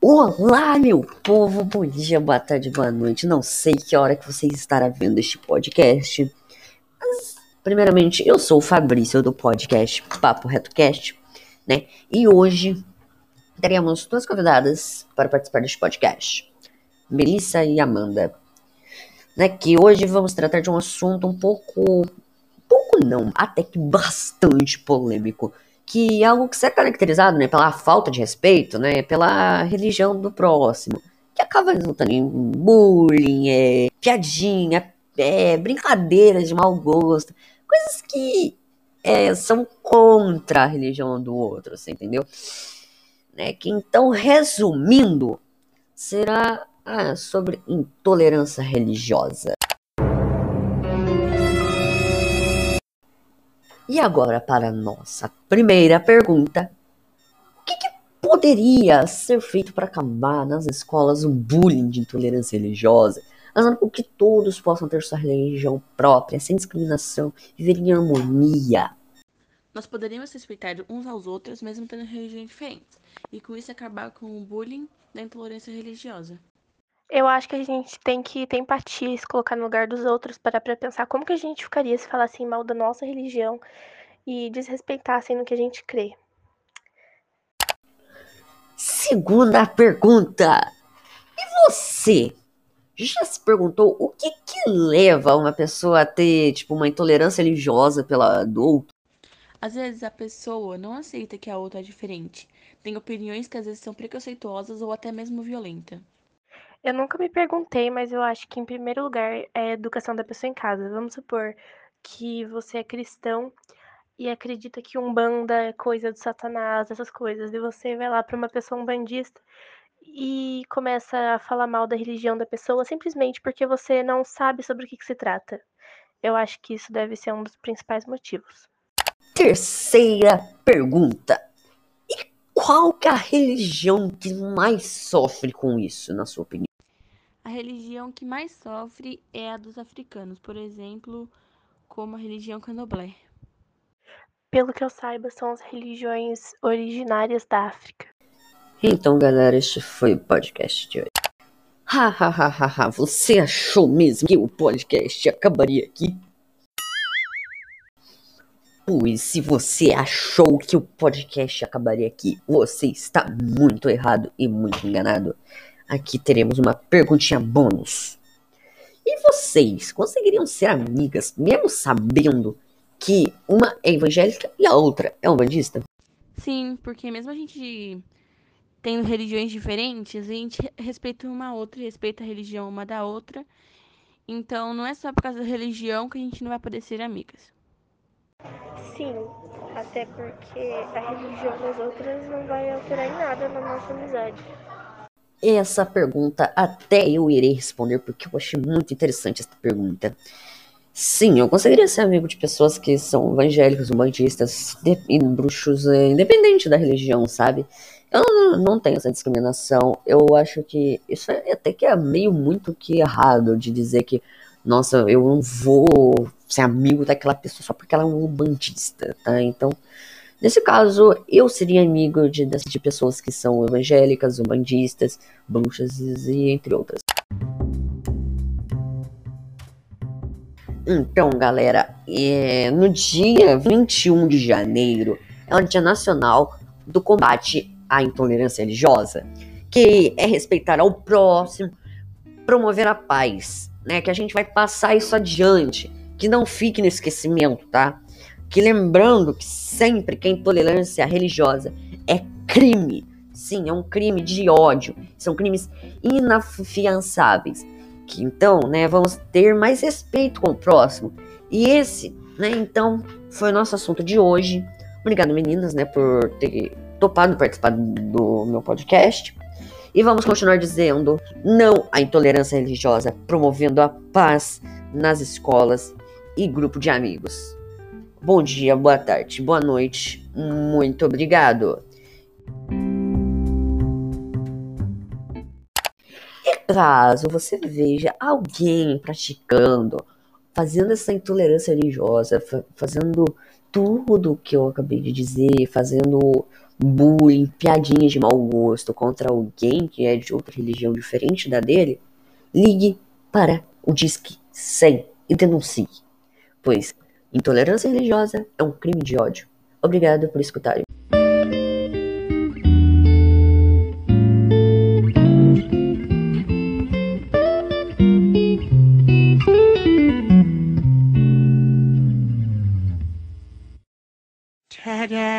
Olá, meu povo, bom dia, boa tarde, boa noite. Não sei que hora que você estará vendo este podcast. Mas, primeiramente, eu sou o Fabrício do podcast Papo Reto Cast, né? E hoje teremos duas convidadas para participar deste podcast, Melissa e Amanda. Né, que hoje vamos tratar de um assunto um pouco. pouco não, até que bastante polêmico que é algo que é caracterizado né, pela falta de respeito, né, pela religião do próximo, que acaba resultando em bullying, é, piadinha, é, brincadeiras de mau gosto, coisas que é, são contra a religião do outro, você entendeu? Né, que então, resumindo, será ah, sobre intolerância religiosa. E agora para nossa primeira pergunta. O que, que poderia ser feito para acabar nas escolas o bullying de intolerância religiosa, fazendo com que todos possam ter sua religião própria, sem discriminação, viver em harmonia? Nós poderíamos respeitar uns aos outros, mesmo tendo religiões diferentes, e com isso acabar com o bullying da intolerância religiosa. Eu acho que a gente tem que ter empatia e se colocar no lugar dos outros para pra pensar como que a gente ficaria se falassem mal da nossa religião e desrespeitassem no que a gente crê. Segunda pergunta. E você? Já se perguntou o que que leva uma pessoa a ter, tipo, uma intolerância religiosa pela do outro? Às vezes a pessoa não aceita que a outra é diferente. Tem opiniões que às vezes são preconceituosas ou até mesmo violentas. Eu nunca me perguntei, mas eu acho que em primeiro lugar é a educação da pessoa em casa. Vamos supor que você é cristão e acredita que umbanda é coisa do satanás, essas coisas, e você vai lá para uma pessoa umbandista e começa a falar mal da religião da pessoa simplesmente porque você não sabe sobre o que, que se trata. Eu acho que isso deve ser um dos principais motivos. Terceira pergunta. Qual que é a religião que mais sofre com isso, na sua opinião? A religião que mais sofre é a dos africanos, por exemplo, como a religião candomblé. Pelo que eu saiba, são as religiões originárias da África. Então, galera, este foi o podcast de hoje. Ha, ha, ha, ha, ha. Você achou mesmo que o podcast acabaria aqui? Pois se você achou que o podcast acabaria aqui, você está muito errado e muito enganado aqui teremos uma perguntinha bônus. E vocês conseguiriam ser amigas, mesmo sabendo que uma é evangélica e a outra é umbandista? Sim, porque mesmo a gente tendo religiões diferentes, a gente respeita uma outra, respeita a religião uma da outra. Então não é só por causa da religião que a gente não vai poder ser amigas. Sim, até porque a religião das outras não vai alterar em nada na nossa amizade. Essa pergunta até eu irei responder porque eu achei muito interessante essa pergunta. Sim, eu conseguiria ser amigo de pessoas que são evangélicos, humanistas bruxos, é, independente da religião, sabe? Eu não, não tenho essa discriminação. Eu acho que isso é até que é meio muito que errado de dizer que, nossa, eu não vou ser amigo daquela pessoa só porque ela é um bandista, tá? Então, Nesse caso, eu seria amigo de, de pessoas que são evangélicas, umbandistas, bruxas e entre outras. Então, galera, é, no dia 21 de janeiro é o Dia Nacional do Combate à Intolerância Religiosa, que é respeitar ao próximo, promover a paz, né? Que a gente vai passar isso adiante, que não fique no esquecimento, tá? Que lembrando que sempre que a intolerância religiosa é crime, sim, é um crime de ódio, são crimes inafiançáveis, que então, né, vamos ter mais respeito com o próximo. E esse, né, então, foi o nosso assunto de hoje. Obrigado, meninas, né, por ter topado participar do meu podcast. E vamos continuar dizendo não à intolerância religiosa, promovendo a paz nas escolas e grupo de amigos. Bom dia, boa tarde, boa noite. Muito obrigado. E caso você veja alguém praticando fazendo essa intolerância religiosa, fa fazendo tudo o que eu acabei de dizer, fazendo bullying, piadinhas de mau gosto contra alguém que é de outra religião diferente da dele, ligue para o Disque 100 e denuncie, pois intolerância religiosa é um crime de ódio. Obrigado por escutarem. Ta-da!